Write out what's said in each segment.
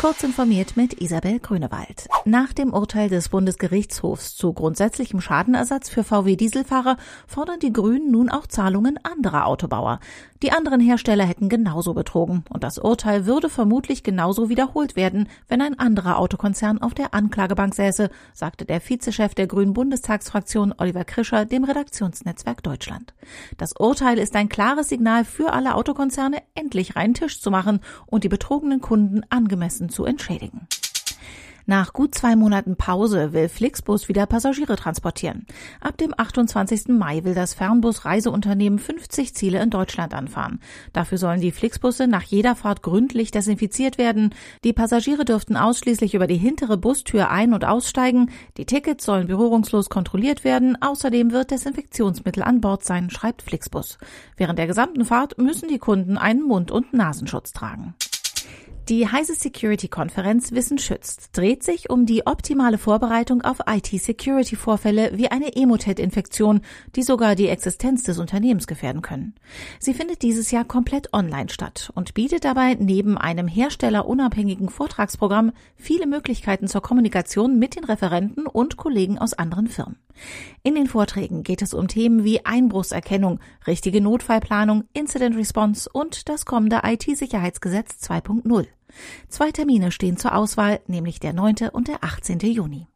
Kurz informiert mit Isabel Grünewald. Nach dem Urteil des Bundesgerichtshofs zu grundsätzlichem Schadenersatz für VW-Dieselfahrer fordern die Grünen nun auch Zahlungen anderer Autobauer. Die anderen Hersteller hätten genauso betrogen und das Urteil würde vermutlich genauso wiederholt werden, wenn ein anderer Autokonzern auf der Anklagebank säße, sagte der Vizechef der Grünen Bundestagsfraktion Oliver Krischer dem Redaktionsnetzwerk Deutschland. Das Urteil ist ein klares Signal für alle Autokonzerne, endlich reinen Tisch zu machen und die betrogenen Kunden angemessen zu entschädigen. Nach gut zwei Monaten Pause will Flixbus wieder Passagiere transportieren. Ab dem 28. Mai will das Fernbus-Reiseunternehmen 50 Ziele in Deutschland anfahren. Dafür sollen die Flixbusse nach jeder Fahrt gründlich desinfiziert werden. Die Passagiere dürften ausschließlich über die hintere Bustür ein- und aussteigen. Die Tickets sollen berührungslos kontrolliert werden. Außerdem wird Desinfektionsmittel an Bord sein, schreibt Flixbus. Während der gesamten Fahrt müssen die Kunden einen Mund- und Nasenschutz tragen. Die Heise Security Konferenz Wissen schützt dreht sich um die optimale Vorbereitung auf IT-Security-Vorfälle wie eine Emotet-Infektion, die sogar die Existenz des Unternehmens gefährden können. Sie findet dieses Jahr komplett online statt und bietet dabei neben einem herstellerunabhängigen Vortragsprogramm viele Möglichkeiten zur Kommunikation mit den Referenten und Kollegen aus anderen Firmen. In den Vorträgen geht es um Themen wie Einbruchserkennung, richtige Notfallplanung, Incident Response und das kommende IT-Sicherheitsgesetz 2.0. Zwei Termine stehen zur Auswahl, nämlich der 9. und der 18. Juni.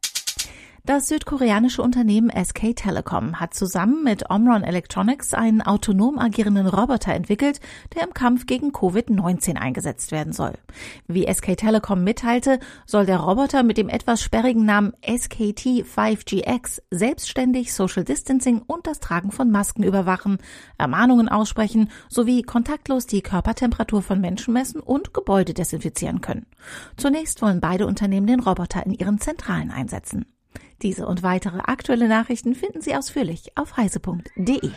Das südkoreanische Unternehmen SK Telecom hat zusammen mit Omron Electronics einen autonom agierenden Roboter entwickelt, der im Kampf gegen Covid-19 eingesetzt werden soll. Wie SK Telecom mitteilte, soll der Roboter mit dem etwas sperrigen Namen SKT 5GX selbstständig Social Distancing und das Tragen von Masken überwachen, Ermahnungen aussprechen sowie kontaktlos die Körpertemperatur von Menschen messen und Gebäude desinfizieren können. Zunächst wollen beide Unternehmen den Roboter in ihren Zentralen einsetzen. Diese und weitere aktuelle Nachrichten finden Sie ausführlich auf heise.de.